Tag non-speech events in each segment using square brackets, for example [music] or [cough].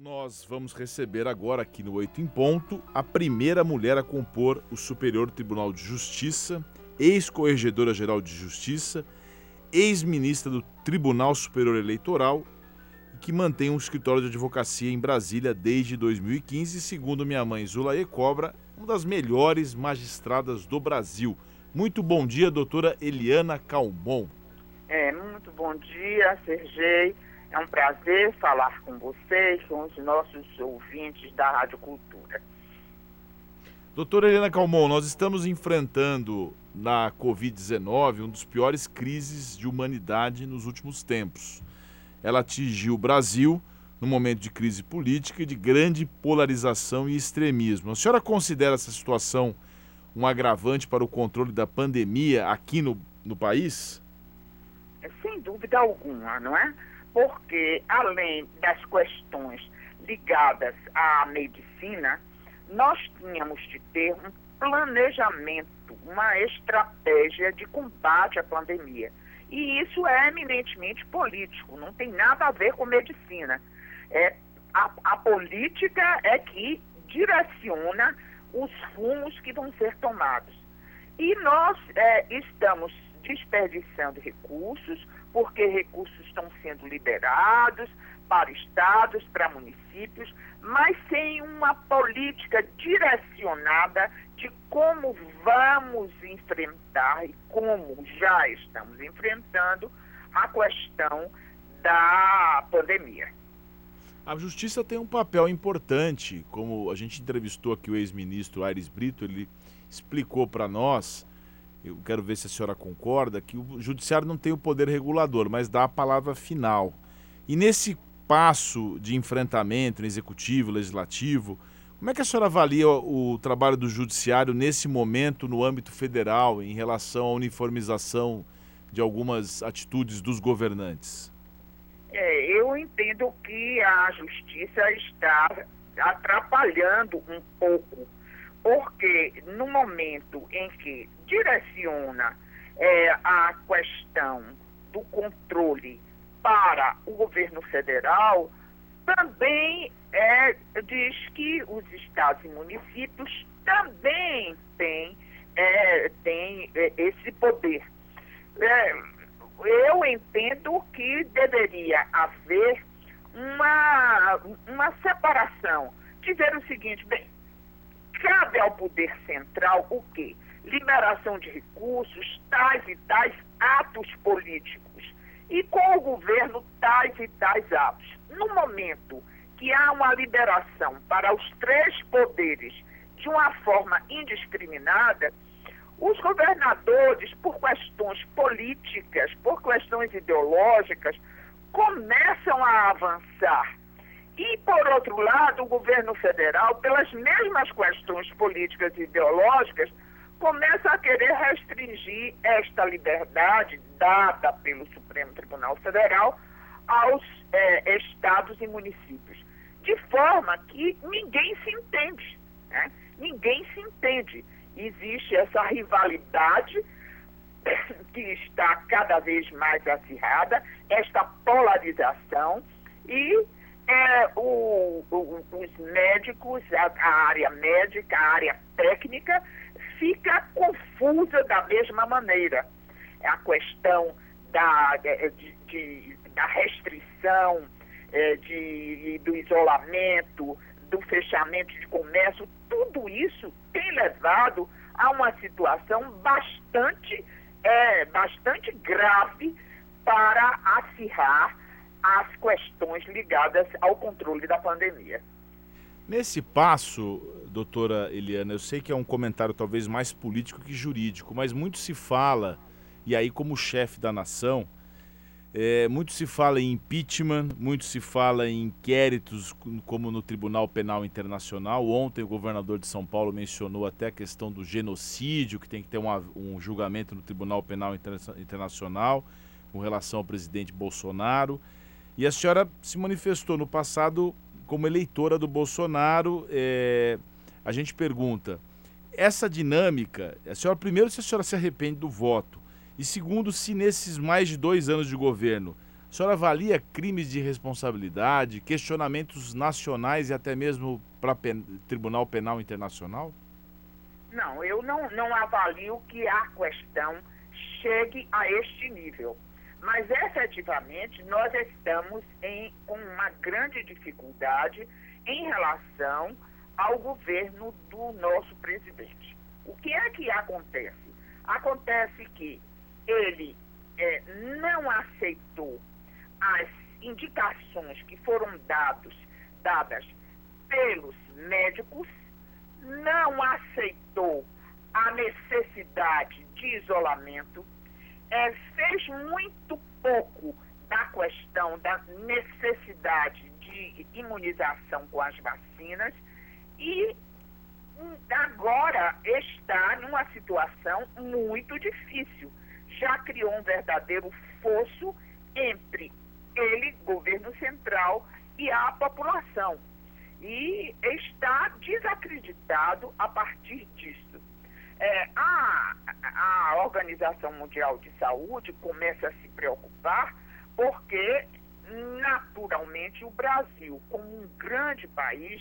Nós vamos receber agora aqui no Oito em Ponto a primeira mulher a compor o Superior Tribunal de Justiça, ex-corregedora geral de Justiça, ex-ministra do Tribunal Superior Eleitoral e que mantém um escritório de advocacia em Brasília desde 2015, segundo minha mãe Zulaê Cobra, uma das melhores magistradas do Brasil. Muito bom dia, doutora Eliana Calmon. É, muito bom dia, Sergei. É um prazer falar com vocês, com os nossos ouvintes da Rádio Cultura. Doutora Helena Calmon, nós estamos enfrentando na Covid-19 um dos piores crises de humanidade nos últimos tempos. Ela atingiu o Brasil num momento de crise política e de grande polarização e extremismo. A senhora considera essa situação um agravante para o controle da pandemia aqui no, no país? Sem dúvida alguma, não é? Porque além das questões ligadas à medicina, nós tínhamos de ter um planejamento, uma estratégia de combate à pandemia. E isso é eminentemente político, não tem nada a ver com medicina. É, a, a política é que direciona os rumos que vão ser tomados. E nós é, estamos desperdiçando recursos, porque recursos estão sendo liberados para estados, para municípios, mas sem uma política direcionada de como vamos enfrentar e como já estamos enfrentando a questão da pandemia. A justiça tem um papel importante, como a gente entrevistou aqui o ex-ministro Aires Brito, ele explicou para nós eu quero ver se a senhora concorda, que o judiciário não tem o poder regulador, mas dá a palavra final. E nesse passo de enfrentamento executivo, legislativo, como é que a senhora avalia o, o trabalho do judiciário nesse momento no âmbito federal em relação à uniformização de algumas atitudes dos governantes? É, eu entendo que a justiça está atrapalhando um pouco porque no momento em que direciona é, a questão do controle para o governo federal, também é, diz que os estados e municípios também têm, é, têm é, esse poder. É, eu entendo que deveria haver uma, uma separação. Dizer o seguinte, bem, cabe ao poder central o quê? Liberação de recursos, tais e tais atos políticos. E com o governo, tais e tais atos. No momento que há uma liberação para os três poderes de uma forma indiscriminada, os governadores, por questões políticas, por questões ideológicas, começam a avançar e, por outro lado, o governo federal, pelas mesmas questões políticas e ideológicas, começa a querer restringir esta liberdade dada pelo Supremo Tribunal Federal aos é, estados e municípios. De forma que ninguém se entende. Né? Ninguém se entende. Existe essa rivalidade [coughs] que está cada vez mais acirrada, esta polarização e é, o, o, os médicos, a, a, área médica, a área técnica, fica confusa da mesma maneira. A questão da, de, de, da restrição, é, de, do isolamento, do fechamento de comércio, tudo isso tem levado a uma situação bastante, é, bastante grave para acirrar as questões ligadas ao controle da pandemia. Nesse passo, doutora Eliana, eu sei que é um comentário talvez mais político que jurídico, mas muito se fala, e aí como chefe da nação, é, muito se fala em impeachment, muito se fala em inquéritos, como no Tribunal Penal Internacional. Ontem o governador de São Paulo mencionou até a questão do genocídio, que tem que ter uma, um julgamento no Tribunal Penal Internacional com relação ao presidente Bolsonaro. E a senhora se manifestou no passado como eleitora do Bolsonaro. É, a gente pergunta, essa dinâmica, a senhora, primeiro, se a senhora se arrepende do voto, e segundo, se nesses mais de dois anos de governo, A senhora avalia crimes de responsabilidade, questionamentos nacionais e até mesmo para pen Tribunal Penal Internacional? Não, eu não, não avalio que a questão chegue a este nível. Mas efetivamente nós estamos em, com uma grande dificuldade em relação ao governo do nosso presidente. O que é que acontece? Acontece que ele é, não aceitou as indicações que foram dados, dadas pelos médicos, não aceitou a necessidade de isolamento, é, fez muito pouco da questão da necessidade de imunização com as vacinas e agora está numa situação muito difícil. Já criou um verdadeiro fosso entre ele, governo central, e a população. E está desacreditado a partir disso. É, a, a Organização Mundial de Saúde começa a se preocupar porque, naturalmente, o Brasil, como um grande país,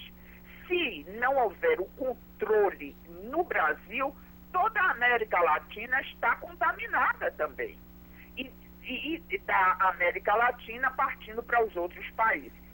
se não houver o controle no Brasil, toda a América Latina está contaminada também. E, e, e da América Latina partindo para os outros países.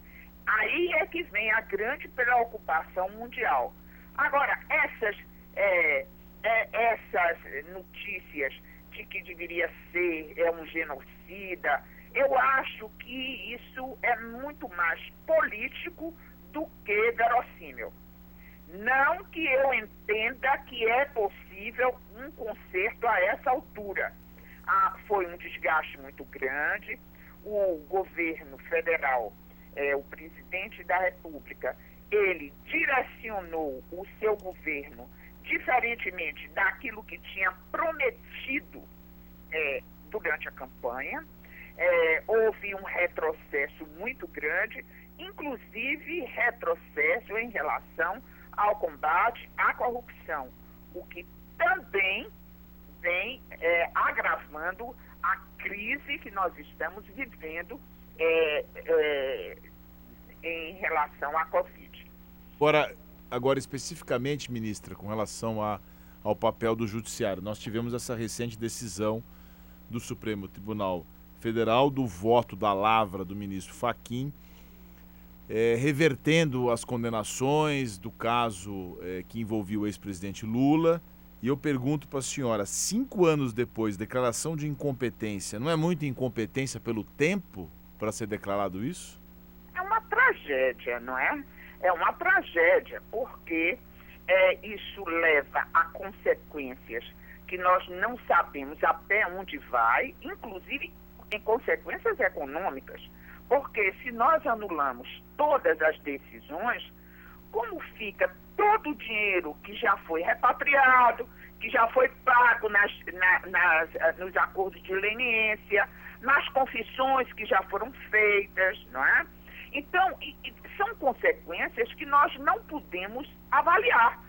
Aí é que vem a grande preocupação mundial. Agora, essas, é, é, essas notícias de que deveria ser é um genocida, eu acho que isso é muito mais político do que verossímil. Não que eu entenda que é possível um conserto a essa altura. Ah, foi um desgaste muito grande. O governo federal, é, o presidente da República, ele direcionou o seu governo diferentemente daquilo que tinha prometido é, durante a campanha. É, houve um retrocesso muito grande inclusive retrocesso em relação ao combate à corrupção, o que também vem é, agravando a crise que nós estamos vivendo é, é, em relação à Covid. Agora, agora especificamente, ministra, com relação a, ao papel do Judiciário, nós tivemos essa recente decisão do Supremo Tribunal Federal do voto da lavra do ministro Faquim é, revertendo as condenações do caso é, que envolvia o ex-presidente Lula. E eu pergunto para a senhora, cinco anos depois, declaração de incompetência, não é muita incompetência pelo tempo para ser declarado isso? É uma tragédia, não é? É uma tragédia, porque é, isso leva a consequências que nós não sabemos até onde vai, inclusive em consequências econômicas. Porque se nós anulamos todas as decisões, como fica todo o dinheiro que já foi repatriado, que já foi pago nas, na, nas, nos acordos de leniência, nas confissões que já foram feitas, não é? Então, e, e são consequências que nós não podemos avaliar.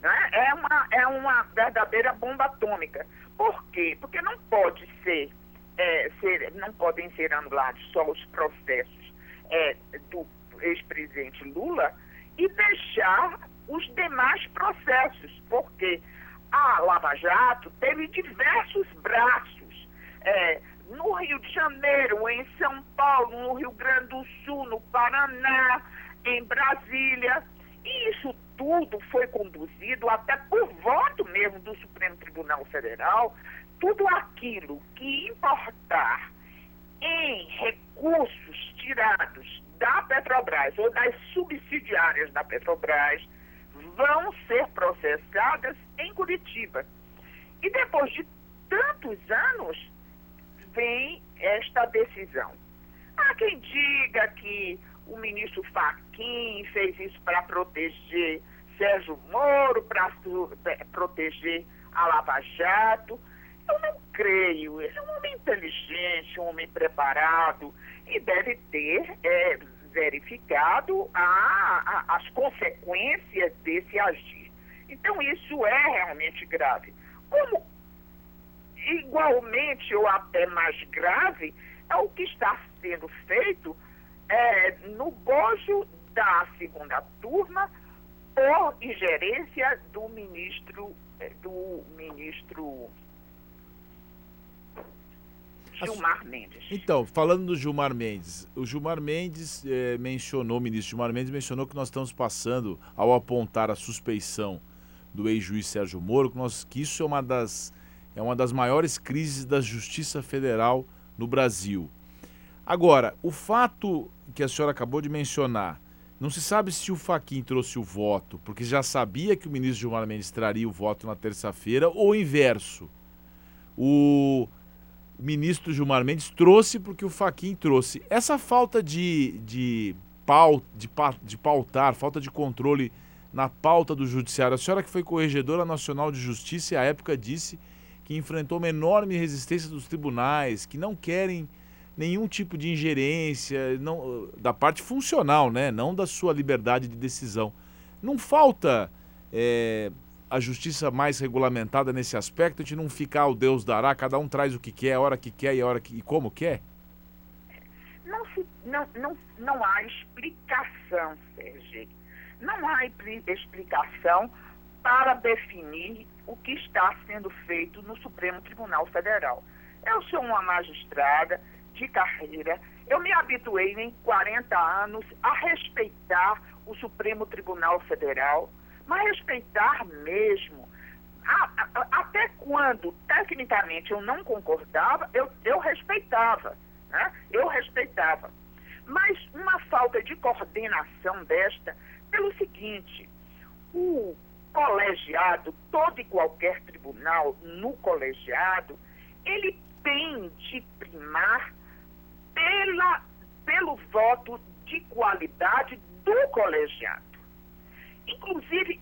Né? É, uma, é uma verdadeira bomba atômica. Por quê? Porque não pode ser é, ser, não podem ser anulados só os processos é, do ex-presidente Lula e deixar os demais processos, porque a Lava Jato teve diversos braços. É, no Rio de Janeiro, em São Paulo, no Rio Grande do Sul, no Paraná, em Brasília. E isso tudo foi conduzido até por voto mesmo do Supremo Tribunal Federal tudo aquilo que importar em recursos tirados da Petrobras ou das subsidiárias da Petrobras vão ser processadas em Curitiba. E depois de tantos anos, vem esta decisão. Há quem diga que o ministro Faquim fez isso para proteger Sérgio Moro, para proteger a Lava Jato. Eu não creio. Ele é um homem inteligente, um homem preparado e deve ter é, verificado a, a, as consequências desse agir. Então, isso é realmente grave. Como igualmente ou até mais grave é o que está sendo feito é, no bojo da segunda turma por ingerência do ministro é, do ministro Gilmar Mendes. Então, falando do Gilmar Mendes, o Gilmar Mendes eh, mencionou, o ministro Gilmar Mendes mencionou que nós estamos passando, ao apontar a suspeição do ex-juiz Sérgio Moro, que, nós, que isso é uma, das, é uma das maiores crises da Justiça Federal no Brasil. Agora, o fato que a senhora acabou de mencionar, não se sabe se o Faquin trouxe o voto, porque já sabia que o ministro Gilmar Mendes traria o voto na terça-feira, ou o inverso. O ministro Gilmar Mendes trouxe porque o Faquin trouxe. Essa falta de, de, de, de pautar, falta de controle na pauta do judiciário. A senhora que foi corregedora nacional de justiça e à época disse que enfrentou uma enorme resistência dos tribunais, que não querem nenhum tipo de ingerência não, da parte funcional, né? não da sua liberdade de decisão. Não falta é, a justiça mais regulamentada nesse aspecto, de não ficar o Deus dará, cada um traz o que quer, a hora que quer e a hora que, e como quer? Não, não, não, não há explicação, Sérgio. Não há explicação para definir o que está sendo feito no Supremo Tribunal Federal. Eu sou uma magistrada de carreira, eu me habituei em 40 anos a respeitar o Supremo Tribunal Federal mas respeitar mesmo. até quando, tecnicamente, eu não concordava, eu, eu respeitava. Né? Eu respeitava. Mas uma falta de coordenação desta, pelo seguinte, o colegiado, todo e qualquer tribunal no colegiado, ele tem de primar pela, pelo voto de qualidade do colegiado. Inclusive,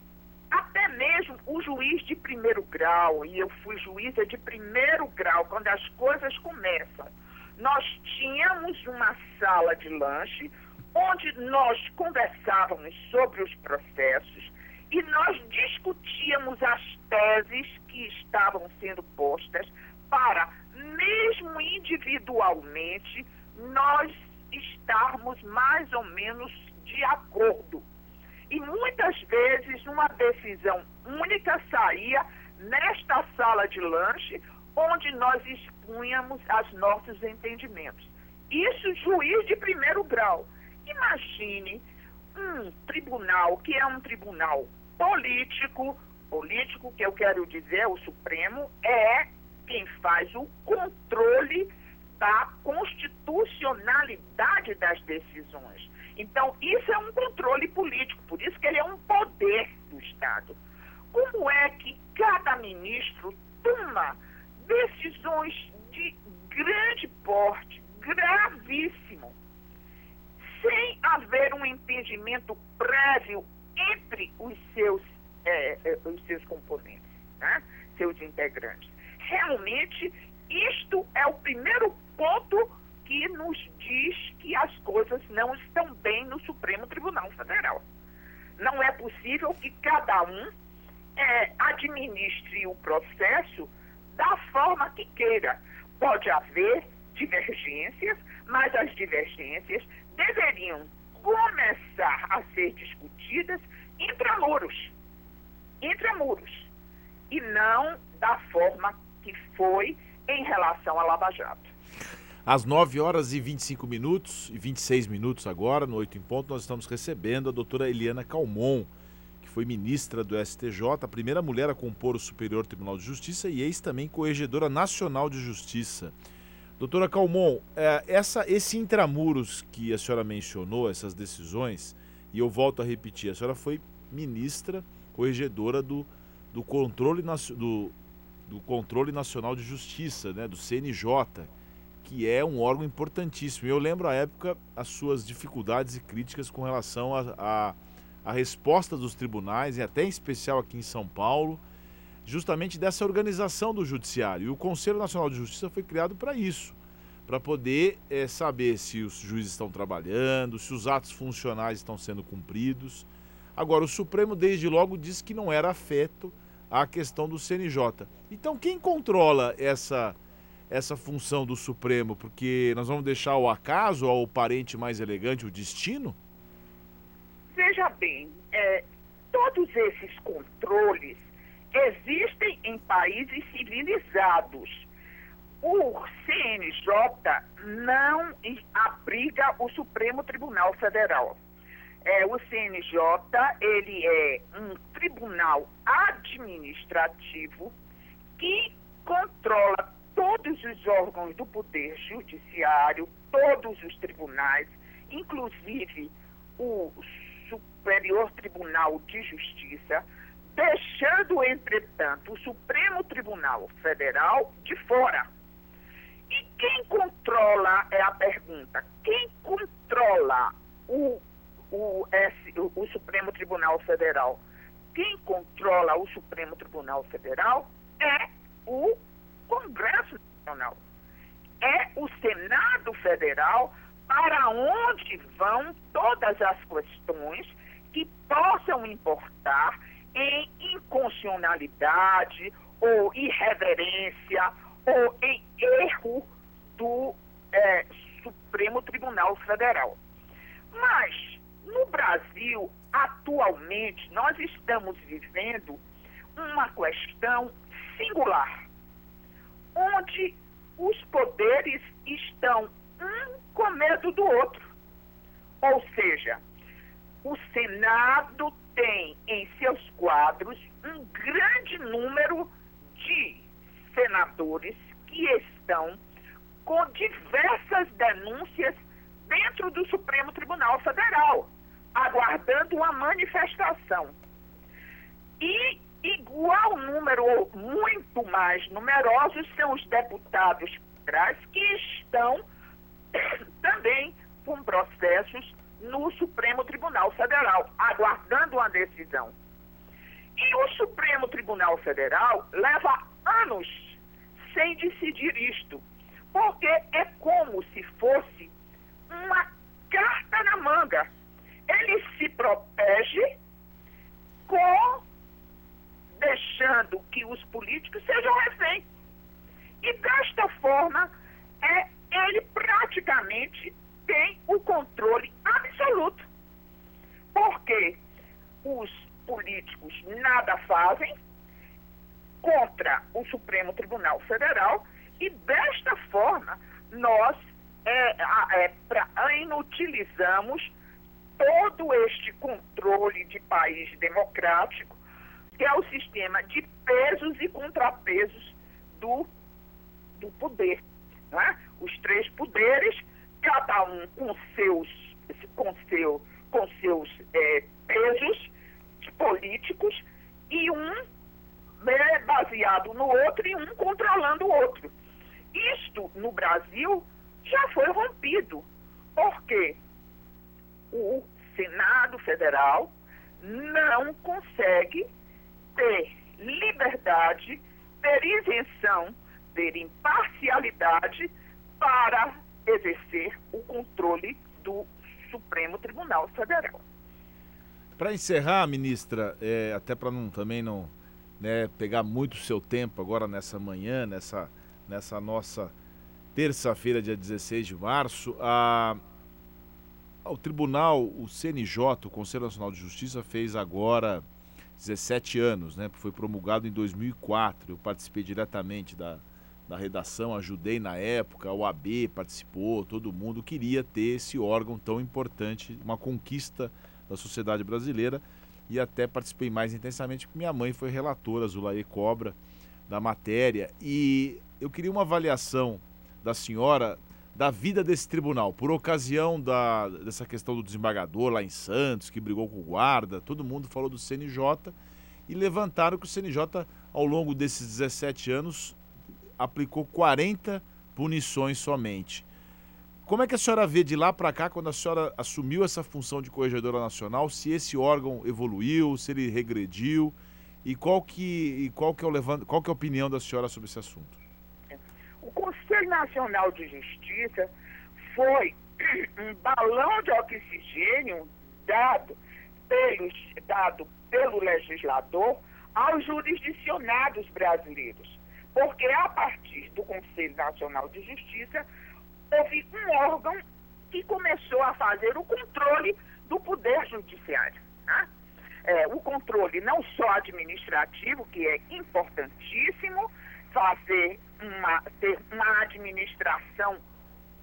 até mesmo o juiz de primeiro grau, e eu fui juíza de primeiro grau, quando as coisas começam, nós tínhamos uma sala de lanche onde nós conversávamos sobre os processos e nós discutíamos as teses que estavam sendo postas para, mesmo individualmente, nós estarmos mais ou menos de acordo e muitas vezes uma decisão única saía nesta sala de lanche, onde nós expunhamos os nossos entendimentos. Isso, juiz de primeiro grau. Imagine um tribunal que é um tribunal político, político que eu quero dizer, o Supremo, é quem faz o controle da constitucionalidade das decisões. Então, isso é um controle político, por isso que ele é um poder do Estado. Como é que cada ministro toma decisões de grande porte, gravíssimo, sem haver um entendimento prévio entre os seus, é, é, os seus componentes, né? seus integrantes? Realmente, isto é o primeiro ponto que nos diz que as coisas não estão bem no Supremo Tribunal Federal. Não é possível que cada um é, administre o processo da forma que queira. Pode haver divergências, mas as divergências deveriam começar a ser discutidas entre muros, entre muros, e não da forma que foi em relação à Lava Jato. Às 9 horas e 25 minutos, e 26 minutos agora, no 8 em ponto, nós estamos recebendo a doutora Eliana Calmon, que foi ministra do STJ, a primeira mulher a compor o Superior Tribunal de Justiça e ex também corregedora nacional de justiça. Doutora Calmon, é, essa, esse intramuros que a senhora mencionou, essas decisões, e eu volto a repetir, a senhora foi ministra, corregedora do, do, controle, do, do controle Nacional de Justiça, né, do CNJ, que é um órgão importantíssimo. Eu lembro à época as suas dificuldades e críticas com relação a, a, a resposta dos tribunais, e até em especial aqui em São Paulo, justamente dessa organização do judiciário. E o Conselho Nacional de Justiça foi criado para isso, para poder é, saber se os juízes estão trabalhando, se os atos funcionais estão sendo cumpridos. Agora, o Supremo, desde logo, disse que não era afeto à questão do CNJ. Então, quem controla essa essa função do Supremo? Porque nós vamos deixar o acaso ao parente mais elegante, o destino? Veja bem, é, todos esses controles existem em países civilizados. O CNJ não abriga o Supremo Tribunal Federal. É, o CNJ ele é um tribunal administrativo que controla todos os órgãos do poder judiciário, todos os tribunais, inclusive o Superior Tribunal de Justiça, deixando, entretanto, o Supremo Tribunal Federal de fora. E quem controla, é a pergunta, quem controla o, o, o, o Supremo Tribunal Federal? Quem controla o Supremo Tribunal Federal é o Congresso Nacional. É o Senado Federal para onde vão todas as questões que possam importar em inconstitucionalidade ou irreverência ou em erro do é, Supremo Tribunal Federal. Mas, no Brasil, atualmente, nós estamos vivendo uma questão singular, onde os poderes estão um com medo do outro. Ou seja, o Senado tem em seus quadros um grande número de senadores que estão com diversas denúncias dentro do Supremo Tribunal Federal, aguardando uma manifestação. Número, muito mais numerosos, são os deputados federais que estão [coughs] também com processos no Supremo Tribunal Federal, aguardando uma decisão. E o Supremo Tribunal Federal leva anos sem decidir isto, porque é como se fosse uma carta na manga. Ele se protege com deixando que os políticos sejam reféns. E desta forma, é, ele praticamente tem o controle absoluto. Porque os políticos nada fazem contra o Supremo Tribunal Federal e desta forma nós é, é, pra, inutilizamos todo este controle de país democrático, que é o sistema de pesos e contrapesos do, do poder. É? Os três poderes cada um com seus, com seu, com seus é, pesos políticos e um é, baseado no outro e um controlando o outro. Isto no Brasil já foi rompido, porque o Senado Federal não consegue ter liberdade, ter isenção, ter imparcialidade para exercer o controle do Supremo Tribunal Federal. Para encerrar, ministra, é, até para não também não né, pegar muito seu tempo agora nessa manhã, nessa, nessa nossa terça-feira, dia 16 de março, a, o tribunal, o CNJ, o Conselho Nacional de Justiça, fez agora 17 anos, né? Foi promulgado em 2004. Eu participei diretamente da, da redação, ajudei na época, o AB participou, todo mundo queria ter esse órgão tão importante, uma conquista da sociedade brasileira e até participei mais intensamente porque minha mãe foi relatora, Zulaê Cobra, da matéria e eu queria uma avaliação da senhora da vida desse tribunal, por ocasião da, dessa questão do desembargador lá em Santos, que brigou com o guarda, todo mundo falou do CNJ e levantaram que o CNJ, ao longo desses 17 anos, aplicou 40 punições somente. Como é que a senhora vê de lá para cá, quando a senhora assumiu essa função de corregedora nacional, se esse órgão evoluiu, se ele regrediu e qual que, e qual que, é, o qual que é a opinião da senhora sobre esse assunto? O Conselho Nacional de Justiça foi [clears throat] um balão de oxigênio dado, pelos, dado pelo legislador aos jurisdicionados brasileiros Porque a partir do Conselho Nacional de Justiça, houve um órgão que começou a fazer o controle do Poder Judiciário. Né? É, o controle não só administrativo, que é importantíssimo, fazer uma, ter uma administração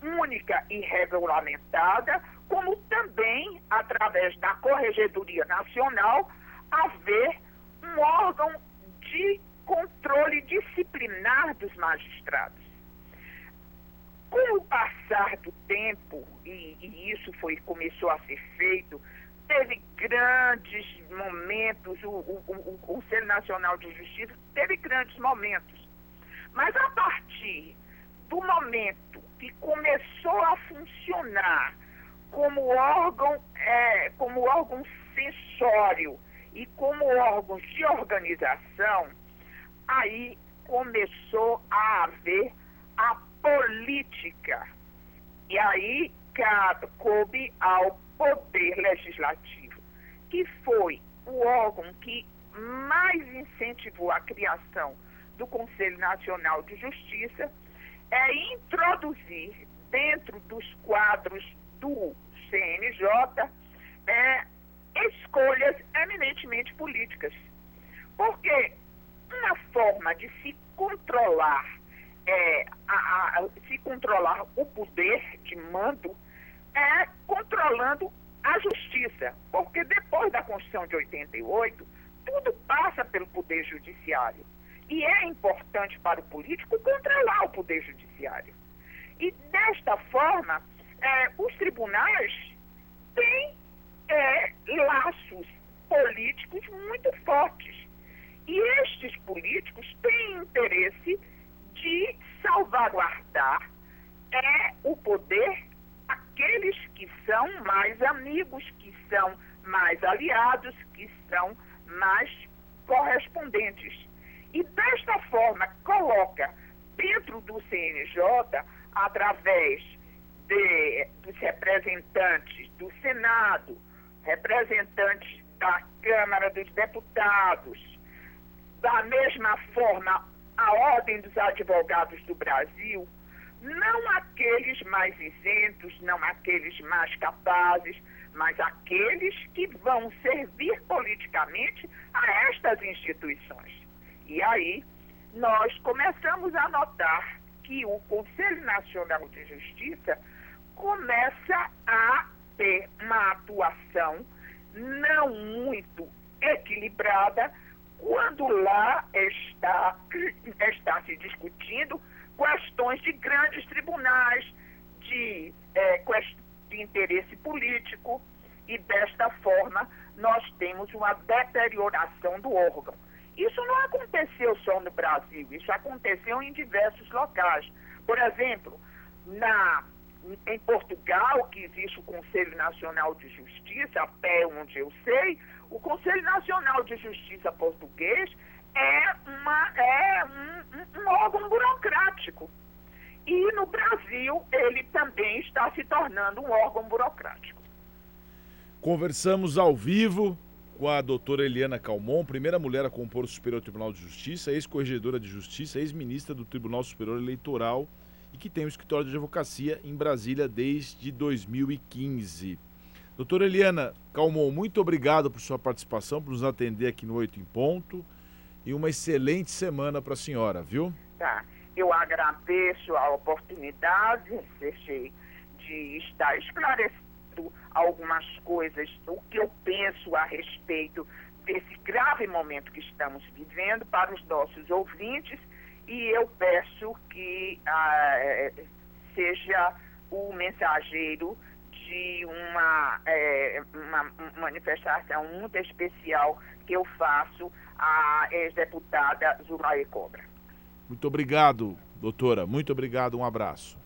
única e regulamentada, como também, através da Corregedoria Nacional, haver um órgão de controle disciplinar dos magistrados. Com o passar do tempo, e, e isso foi, começou a ser feito, teve grandes momentos, o, o, o, Conselho Nacional de Justiça teve grandes momentos. Mas a partir do momento que começou a funcionar como órgão, é, como órgão sensório e como órgãos de organização, aí começou a haver a política. E aí coube ao Poder Legislativo, que foi o órgão que mais incentivou a criação do Conselho Nacional de Justiça, é introduzir dentro dos quadros do CNJ é, escolhas eminentemente políticas. Porque uma forma de se controlar, é, a, a, se controlar o poder de mando é controlando a justiça. Porque depois da Constituição de 88, tudo passa pelo poder judiciário. E é importante para o político controlar o poder judiciário. E desta forma, é, os tribunais têm é, laços políticos muito fortes. E estes políticos têm interesse de salvaguardar é, o poder aqueles que são mais amigos, que são mais aliados, que são mais correspondentes. E desta forma coloca dentro do CNJ, através de, dos representantes do Senado, representantes da Câmara dos Deputados, da mesma forma a Ordem dos Advogados do Brasil, não aqueles mais isentos, não aqueles mais capazes, mas aqueles que vão servir politicamente a estas instituições. E aí nós começamos a notar que o Conselho Nacional de Justiça começa a ter uma atuação não muito equilibrada quando lá está, está se discutindo questões de grandes tribunais, de, é, de interesse político, e desta forma nós temos uma deterioração do órgão. Isso não aconteceu só no Brasil, isso aconteceu em diversos locais. Por exemplo, na, em Portugal, que existe o Conselho Nacional de Justiça, até onde eu sei, o Conselho Nacional de Justiça português é, uma, é um, um, um órgão burocrático. E no Brasil, ele também está se tornando um órgão burocrático. Conversamos ao vivo com a doutora Eliana Calmon, primeira mulher a compor o Superior Tribunal de Justiça, ex-corregedora de Justiça, ex-ministra do Tribunal Superior Eleitoral e que tem um escritório de advocacia em Brasília desde 2015. Doutora Eliana Calmon, muito obrigado por sua participação, por nos atender aqui no Oito em Ponto e uma excelente semana para a senhora, viu? Tá. Eu agradeço a oportunidade de estar esclarecendo algumas coisas, o que eu penso a respeito desse grave momento que estamos vivendo para os nossos ouvintes e eu peço que ah, eh, seja o mensageiro de uma, é, uma manifestação muito especial que eu faço à ex-deputada Zulaie Cobra. Muito obrigado, doutora. Muito obrigado. Um abraço.